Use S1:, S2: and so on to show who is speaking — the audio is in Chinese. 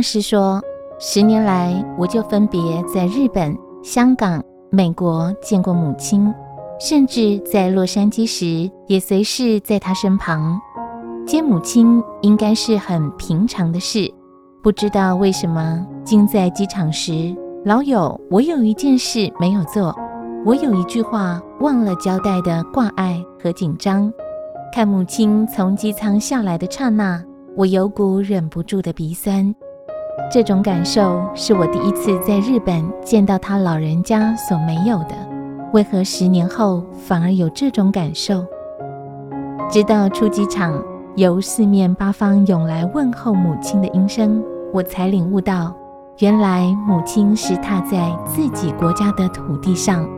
S1: 师说，十年来我就分别在日本、香港、美国见过母亲，甚至在洛杉矶时也随侍在她身旁。见母亲应该是很平常的事，不知道为什么，经在机场时，老友，我有一件事没有做，我有一句话忘了交代的挂碍和紧张。看母亲从机舱下来的刹那，我有股忍不住的鼻酸。这种感受是我第一次在日本见到他老人家所没有的。为何十年后反而有这种感受？直到出机场，由四面八方涌来问候母亲的音声，我才领悟到，原来母亲是踏在自己国家的土地上。